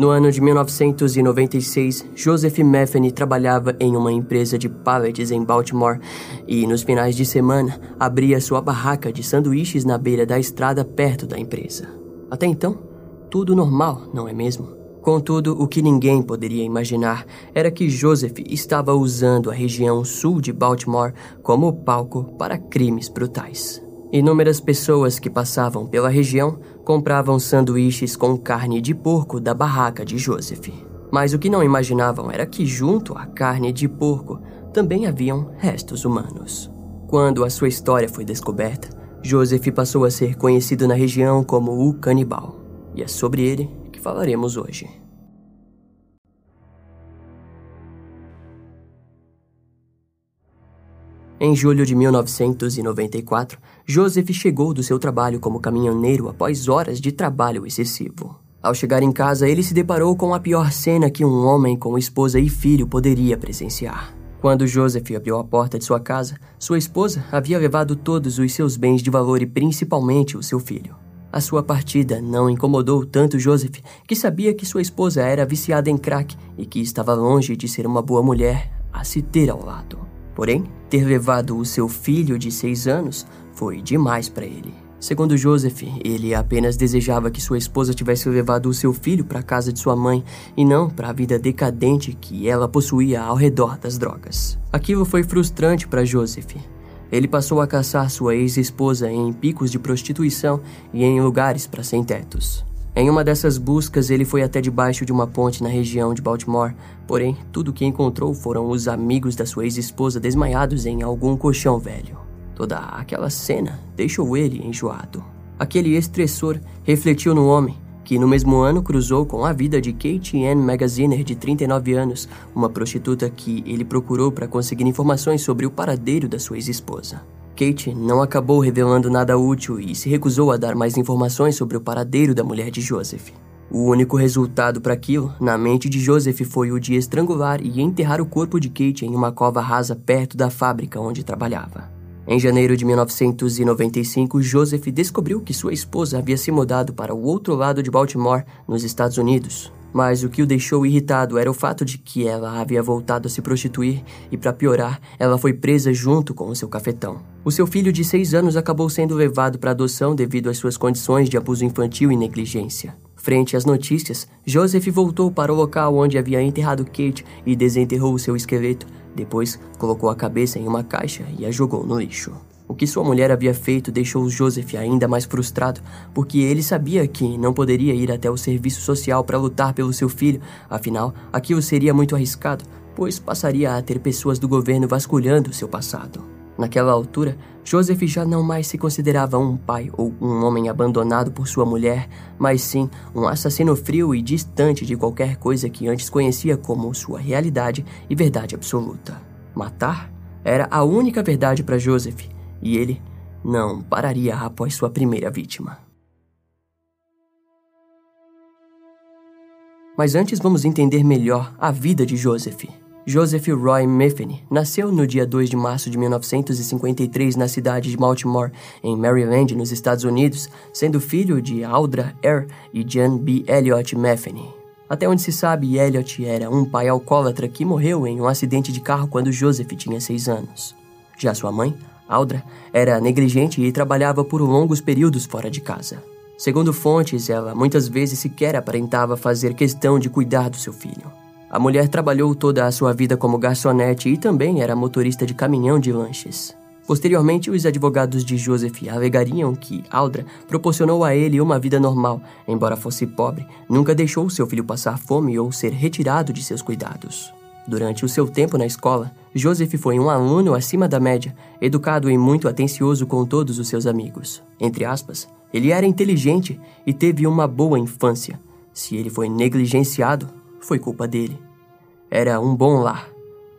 No ano de 1996, Joseph Metheny trabalhava em uma empresa de pallets em Baltimore e, nos finais de semana, abria sua barraca de sanduíches na beira da estrada perto da empresa. Até então, tudo normal, não é mesmo? Contudo, o que ninguém poderia imaginar era que Joseph estava usando a região sul de Baltimore como palco para crimes brutais. Inúmeras pessoas que passavam pela região compravam sanduíches com carne de porco da barraca de Joseph. Mas o que não imaginavam era que, junto à carne de porco, também haviam restos humanos. Quando a sua história foi descoberta, Joseph passou a ser conhecido na região como o canibal. E é sobre ele que falaremos hoje. Em julho de 1994, Joseph chegou do seu trabalho como caminhoneiro após horas de trabalho excessivo. Ao chegar em casa, ele se deparou com a pior cena que um homem com esposa e filho poderia presenciar. Quando Joseph abriu a porta de sua casa, sua esposa havia levado todos os seus bens de valor e principalmente o seu filho. A sua partida não incomodou tanto Joseph, que sabia que sua esposa era viciada em crack e que estava longe de ser uma boa mulher a se ter ao lado. Porém, ter levado o seu filho de seis anos foi demais para ele. Segundo Joseph, ele apenas desejava que sua esposa tivesse levado o seu filho para a casa de sua mãe e não para a vida decadente que ela possuía ao redor das drogas. Aquilo foi frustrante para Joseph. Ele passou a caçar sua ex-esposa em picos de prostituição e em lugares para sem-tetos. Em uma dessas buscas, ele foi até debaixo de uma ponte na região de Baltimore, porém, tudo o que encontrou foram os amigos da sua ex-esposa desmaiados em algum colchão velho. Toda aquela cena deixou ele enjoado. Aquele estressor refletiu no homem, que no mesmo ano cruzou com a vida de Kate Ann Magaziner, de 39 anos, uma prostituta que ele procurou para conseguir informações sobre o paradeiro da sua ex-esposa. Kate não acabou revelando nada útil e se recusou a dar mais informações sobre o paradeiro da mulher de Joseph. O único resultado para aquilo, na mente de Joseph, foi o de estrangular e enterrar o corpo de Kate em uma cova rasa perto da fábrica onde trabalhava. Em janeiro de 1995, Joseph descobriu que sua esposa havia se mudado para o outro lado de Baltimore, nos Estados Unidos, mas o que o deixou irritado era o fato de que ela havia voltado a se prostituir e, para piorar, ela foi presa junto com o seu cafetão. O seu filho de seis anos acabou sendo levado para adoção devido às suas condições de abuso infantil e negligência. Frente às notícias, Joseph voltou para o local onde havia enterrado Kate e desenterrou o seu esqueleto. Depois, colocou a cabeça em uma caixa e a jogou no lixo. O que sua mulher havia feito deixou Joseph ainda mais frustrado, porque ele sabia que não poderia ir até o serviço social para lutar pelo seu filho, afinal, aquilo seria muito arriscado, pois passaria a ter pessoas do governo vasculhando seu passado. Naquela altura, Joseph já não mais se considerava um pai ou um homem abandonado por sua mulher, mas sim um assassino frio e distante de qualquer coisa que antes conhecia como sua realidade e verdade absoluta. Matar era a única verdade para Joseph e ele não pararia após sua primeira vítima. Mas antes vamos entender melhor a vida de Joseph. Joseph Roy Metheny nasceu no dia 2 de março de 1953 na cidade de Baltimore, em Maryland, nos Estados Unidos, sendo filho de Audra Eyre e John B. Elliot Metheny. Até onde se sabe, Elliot era um pai alcoólatra que morreu em um acidente de carro quando Joseph tinha seis anos. Já sua mãe, Aldra era negligente e trabalhava por longos períodos fora de casa. Segundo fontes, ela muitas vezes sequer aparentava fazer questão de cuidar do seu filho. A mulher trabalhou toda a sua vida como garçonete e também era motorista de caminhão de lanches. Posteriormente, os advogados de Joseph alegariam que Aldra proporcionou a ele uma vida normal, embora fosse pobre, nunca deixou seu filho passar fome ou ser retirado de seus cuidados. Durante o seu tempo na escola, Joseph foi um aluno acima da média, educado e muito atencioso com todos os seus amigos. Entre aspas, ele era inteligente e teve uma boa infância. Se ele foi negligenciado, foi culpa dele. Era um bom lar,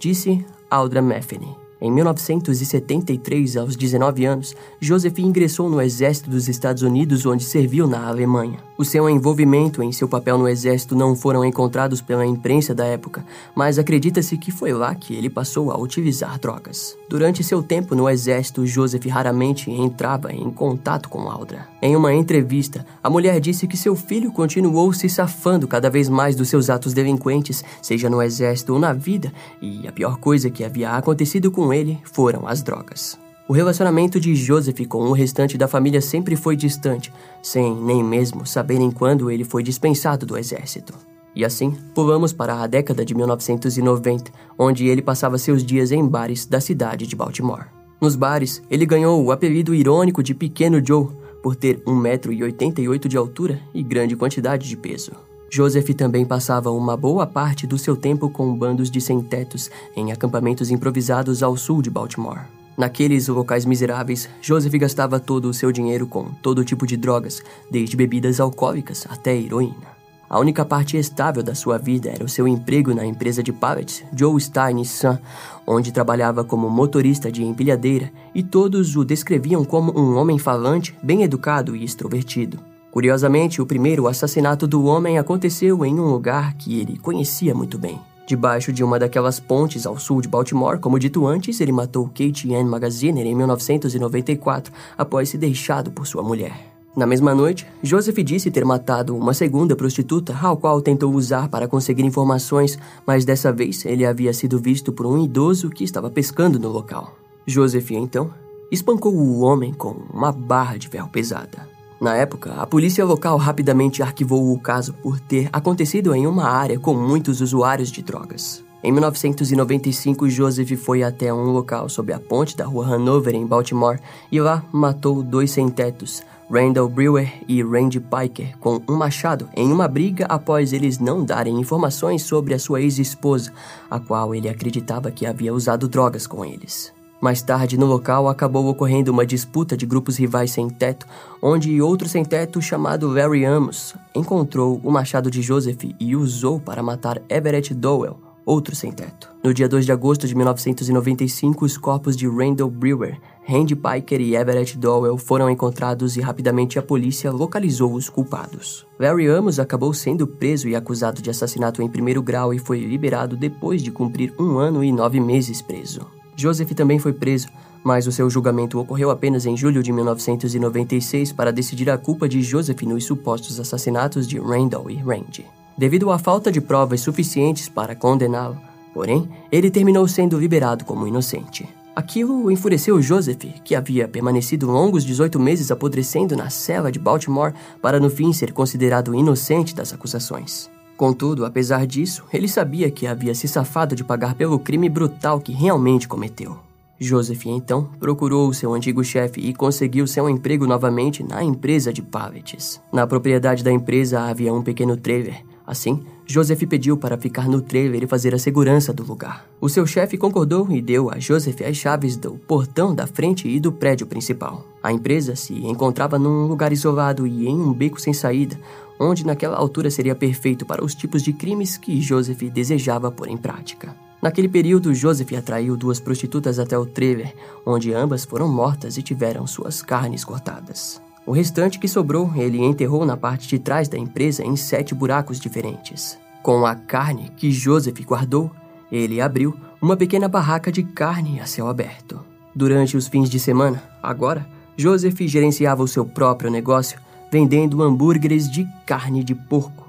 disse Aldra Metheny. Em 1973, aos 19 anos, Joseph ingressou no exército dos Estados Unidos, onde serviu na Alemanha. O seu envolvimento em seu papel no exército não foram encontrados pela imprensa da época, mas acredita-se que foi lá que ele passou a utilizar drogas. Durante seu tempo no exército, Joseph raramente entrava em contato com Aldra. Em uma entrevista, a mulher disse que seu filho continuou se safando cada vez mais dos seus atos delinquentes, seja no exército ou na vida, e a pior coisa que havia acontecido com ele foram as drogas. O relacionamento de Joseph com o restante da família sempre foi distante, sem nem mesmo saberem quando ele foi dispensado do exército. E assim, pulamos para a década de 1990, onde ele passava seus dias em bares da cidade de Baltimore. Nos bares, ele ganhou o apelido irônico de Pequeno Joe por ter 1,88m de altura e grande quantidade de peso. Joseph também passava uma boa parte do seu tempo com bandos de sem-tetos em acampamentos improvisados ao sul de Baltimore. Naqueles locais miseráveis, Joseph gastava todo o seu dinheiro com todo tipo de drogas, desde bebidas alcoólicas até heroína. A única parte estável da sua vida era o seu emprego na empresa de pallets Joe Stein Son, onde trabalhava como motorista de empilhadeira e todos o descreviam como um homem falante, bem educado e extrovertido. Curiosamente, o primeiro assassinato do homem aconteceu em um lugar que ele conhecia muito bem. Debaixo de uma daquelas pontes ao sul de Baltimore, como dito antes, ele matou Kate Ann Magaziner em 1994, após ser deixado por sua mulher. Na mesma noite, Joseph disse ter matado uma segunda prostituta, ao qual tentou usar para conseguir informações, mas dessa vez ele havia sido visto por um idoso que estava pescando no local. Joseph, então, espancou o homem com uma barra de ferro pesada. Na época, a polícia local rapidamente arquivou o caso por ter acontecido em uma área com muitos usuários de drogas. Em 1995, Joseph foi até um local sob a ponte da rua Hanover, em Baltimore, e lá matou dois sem-tetos, Randall Brewer e Randy Piker, com um machado em uma briga após eles não darem informações sobre a sua ex-esposa, a qual ele acreditava que havia usado drogas com eles. Mais tarde, no local, acabou ocorrendo uma disputa de grupos rivais sem teto, onde outro sem teto chamado Larry Amos encontrou o machado de Joseph e usou para matar Everett Dowell, outro sem teto. No dia 2 de agosto de 1995, os corpos de Randall Brewer, Randy Piker e Everett Dowell foram encontrados e rapidamente a polícia localizou os culpados. Larry Amos acabou sendo preso e acusado de assassinato em primeiro grau e foi liberado depois de cumprir um ano e nove meses preso. Joseph também foi preso, mas o seu julgamento ocorreu apenas em julho de 1996 para decidir a culpa de Joseph nos supostos assassinatos de Randall e Randy. Devido à falta de provas suficientes para condená-lo, porém, ele terminou sendo liberado como inocente. Aquilo enfureceu Joseph, que havia permanecido longos 18 meses apodrecendo na cela de Baltimore para no fim ser considerado inocente das acusações. Contudo, apesar disso, ele sabia que havia se safado de pagar pelo crime brutal que realmente cometeu. Joseph então procurou seu antigo chefe e conseguiu seu emprego novamente na empresa de pallets. Na propriedade da empresa havia um pequeno trailer. Assim, Joseph pediu para ficar no trailer e fazer a segurança do lugar. O seu chefe concordou e deu a Joseph as chaves do portão da frente e do prédio principal. A empresa se encontrava num lugar isolado e em um beco sem saída, onde naquela altura seria perfeito para os tipos de crimes que Joseph desejava pôr em prática. Naquele período, Joseph atraiu duas prostitutas até o trailer, onde ambas foram mortas e tiveram suas carnes cortadas. O restante que sobrou, ele enterrou na parte de trás da empresa em sete buracos diferentes. Com a carne que Joseph guardou, ele abriu uma pequena barraca de carne a céu aberto. Durante os fins de semana, agora, Joseph gerenciava o seu próprio negócio vendendo hambúrgueres de carne de porco,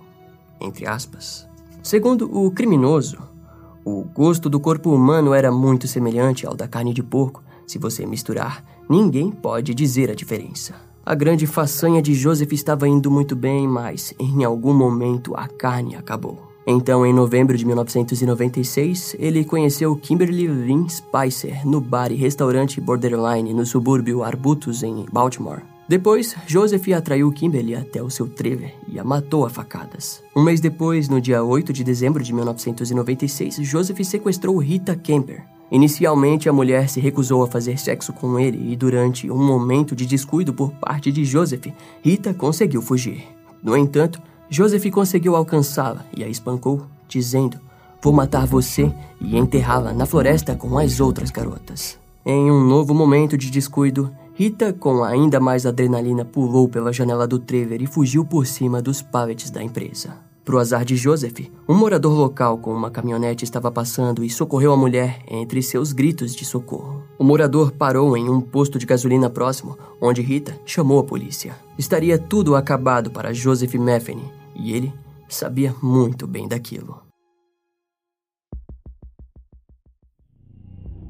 entre aspas. Segundo o criminoso, o gosto do corpo humano era muito semelhante ao da carne de porco. Se você misturar, ninguém pode dizer a diferença. A grande façanha de Joseph estava indo muito bem, mas em algum momento a carne acabou. Então, em novembro de 1996, ele conheceu Kimberly Lynn Spicer no bar e restaurante Borderline no subúrbio Arbutus, em Baltimore. Depois, Joseph atraiu Kimberly até o seu trailer e a matou a facadas. Um mês depois, no dia 8 de dezembro de 1996, Joseph sequestrou Rita Kemper. Inicialmente, a mulher se recusou a fazer sexo com ele e, durante um momento de descuido por parte de Joseph, Rita conseguiu fugir. No entanto, Joseph conseguiu alcançá-la e a espancou, dizendo: Vou matar você e enterrá-la na floresta com as outras garotas. Em um novo momento de descuido, Rita, com ainda mais adrenalina, pulou pela janela do trailer e fugiu por cima dos pallets da empresa. Pro azar de Joseph, um morador local com uma caminhonete estava passando e socorreu a mulher entre seus gritos de socorro. O morador parou em um posto de gasolina próximo, onde Rita chamou a polícia. Estaria tudo acabado para Joseph Metheny, e ele sabia muito bem daquilo.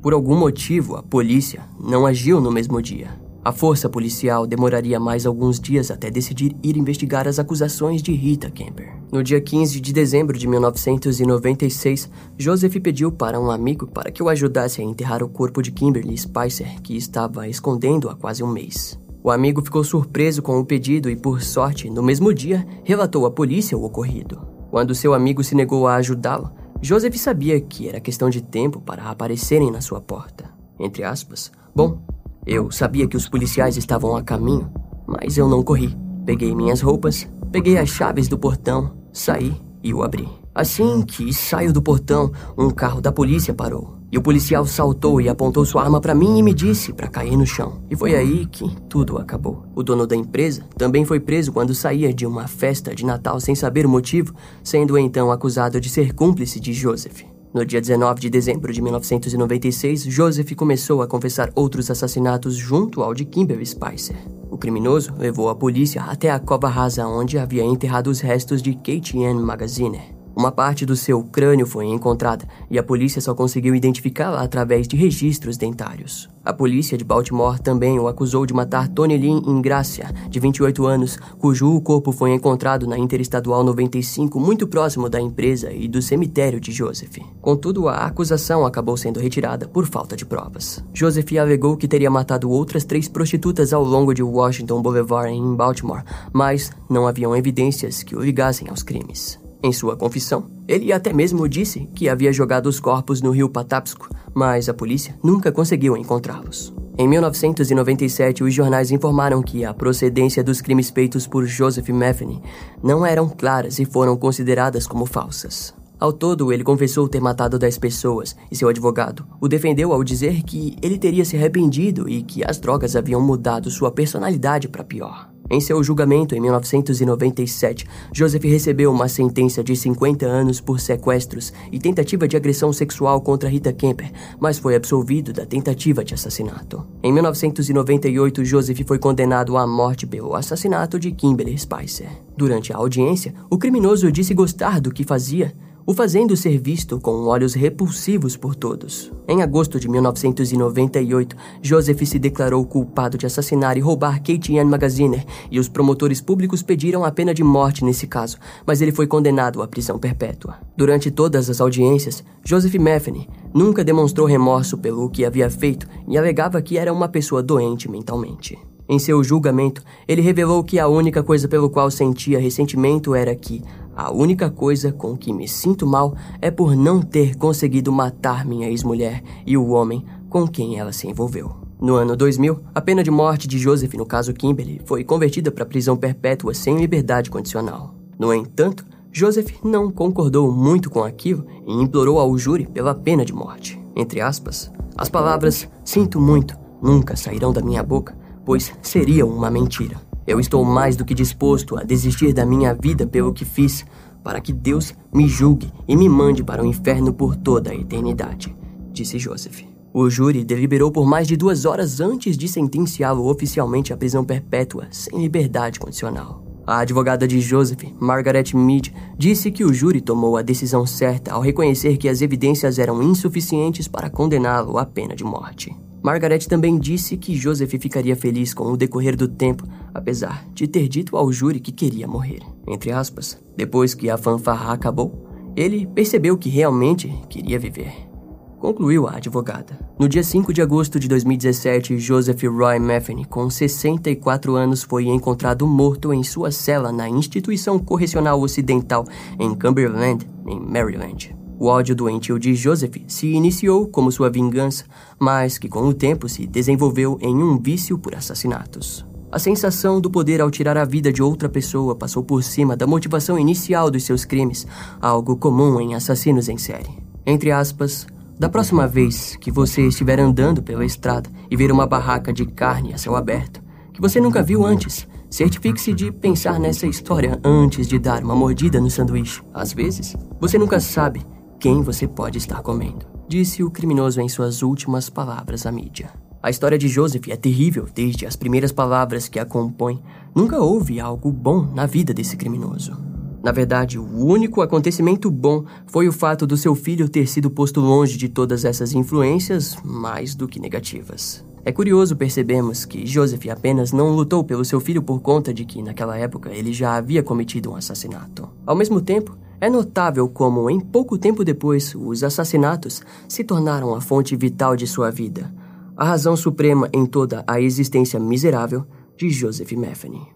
Por algum motivo, a polícia não agiu no mesmo dia. A força policial demoraria mais alguns dias até decidir ir investigar as acusações de Rita Kemper. No dia 15 de dezembro de 1996, Joseph pediu para um amigo para que o ajudasse a enterrar o corpo de Kimberly Spicer, que estava escondendo há quase um mês. O amigo ficou surpreso com o pedido e, por sorte, no mesmo dia, relatou à polícia o ocorrido. Quando seu amigo se negou a ajudá-lo, Joseph sabia que era questão de tempo para aparecerem na sua porta. Entre aspas. Bom, eu sabia que os policiais estavam a caminho, mas eu não corri. Peguei minhas roupas, peguei as chaves do portão, saí e o abri. Assim que saio do portão, um carro da polícia parou. E o policial saltou e apontou sua arma para mim e me disse para cair no chão. E foi aí que tudo acabou. O dono da empresa também foi preso quando saía de uma festa de Natal sem saber o motivo, sendo então acusado de ser cúmplice de Joseph. No dia 19 de dezembro de 1996, Joseph começou a confessar outros assassinatos junto ao de Kimberly Spicer. O criminoso levou a polícia até a cova rasa onde havia enterrado os restos de Kate Ann Magaziner. Uma parte do seu crânio foi encontrada e a polícia só conseguiu identificá-la através de registros dentários. A polícia de Baltimore também o acusou de matar Tony Lynn Ingracia, de 28 anos, cujo corpo foi encontrado na Interestadual 95, muito próximo da empresa e do cemitério de Joseph. Contudo, a acusação acabou sendo retirada por falta de provas. Joseph alegou que teria matado outras três prostitutas ao longo de Washington Boulevard em Baltimore, mas não haviam evidências que o ligassem aos crimes. Em sua confissão, ele até mesmo disse que havia jogado os corpos no rio Patapsco, mas a polícia nunca conseguiu encontrá-los. Em 1997, os jornais informaram que a procedência dos crimes feitos por Joseph Metheny não eram claras e foram consideradas como falsas. Ao todo, ele confessou ter matado 10 pessoas e seu advogado o defendeu ao dizer que ele teria se arrependido e que as drogas haviam mudado sua personalidade para pior. Em seu julgamento em 1997, Joseph recebeu uma sentença de 50 anos por sequestros e tentativa de agressão sexual contra Rita Kemper, mas foi absolvido da tentativa de assassinato. Em 1998, Joseph foi condenado à morte pelo assassinato de Kimberly Spicer. Durante a audiência, o criminoso disse gostar do que fazia, o fazendo ser visto com olhos repulsivos por todos. Em agosto de 1998, Joseph se declarou culpado de assassinar e roubar Kate Ann Magaziner, e os promotores públicos pediram a pena de morte nesse caso, mas ele foi condenado à prisão perpétua. Durante todas as audiências, Joseph Metheny nunca demonstrou remorso pelo que havia feito e alegava que era uma pessoa doente mentalmente. Em seu julgamento, ele revelou que a única coisa pelo qual sentia ressentimento era que a única coisa com que me sinto mal é por não ter conseguido matar minha ex-mulher e o homem com quem ela se envolveu. No ano 2000, a pena de morte de Joseph no caso Kimberly foi convertida para prisão perpétua sem liberdade condicional. No entanto, Joseph não concordou muito com aquilo e implorou ao júri pela pena de morte. Entre aspas, as palavras sinto muito nunca sairão da minha boca, pois seriam uma mentira. Eu estou mais do que disposto a desistir da minha vida pelo que fiz, para que Deus me julgue e me mande para o inferno por toda a eternidade, disse Joseph. O júri deliberou por mais de duas horas antes de sentenciá-lo oficialmente à prisão perpétua, sem liberdade condicional. A advogada de Joseph, Margaret Mead, disse que o júri tomou a decisão certa ao reconhecer que as evidências eram insuficientes para condená-lo à pena de morte. Margaret também disse que Joseph ficaria feliz com o decorrer do tempo, apesar de ter dito ao júri que queria morrer. Entre aspas, depois que a fanfarra acabou, ele percebeu que realmente queria viver. Concluiu a advogada. No dia 5 de agosto de 2017, Joseph Roy Metheny, com 64 anos, foi encontrado morto em sua cela na Instituição Correcional Ocidental em Cumberland, em Maryland. O ódio doentio de Joseph se iniciou como sua vingança, mas que com o tempo se desenvolveu em um vício por assassinatos. A sensação do poder ao tirar a vida de outra pessoa passou por cima da motivação inicial dos seus crimes, algo comum em assassinos em série. Entre aspas, da próxima vez que você estiver andando pela estrada e ver uma barraca de carne a céu aberto, que você nunca viu antes, certifique-se de pensar nessa história antes de dar uma mordida no sanduíche. Às vezes, você nunca sabe quem você pode estar comendo, disse o criminoso em suas últimas palavras à mídia. A história de Joseph é terrível desde as primeiras palavras que a compõem. Nunca houve algo bom na vida desse criminoso. Na verdade, o único acontecimento bom foi o fato do seu filho ter sido posto longe de todas essas influências mais do que negativas. É curioso percebermos que Joseph apenas não lutou pelo seu filho por conta de que, naquela época, ele já havia cometido um assassinato. Ao mesmo tempo, é notável como, em pouco tempo depois, os assassinatos se tornaram a fonte vital de sua vida, a razão suprema em toda a existência miserável de Joseph Metheny.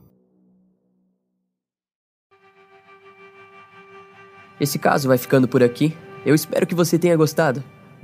Esse caso vai ficando por aqui. Eu espero que você tenha gostado.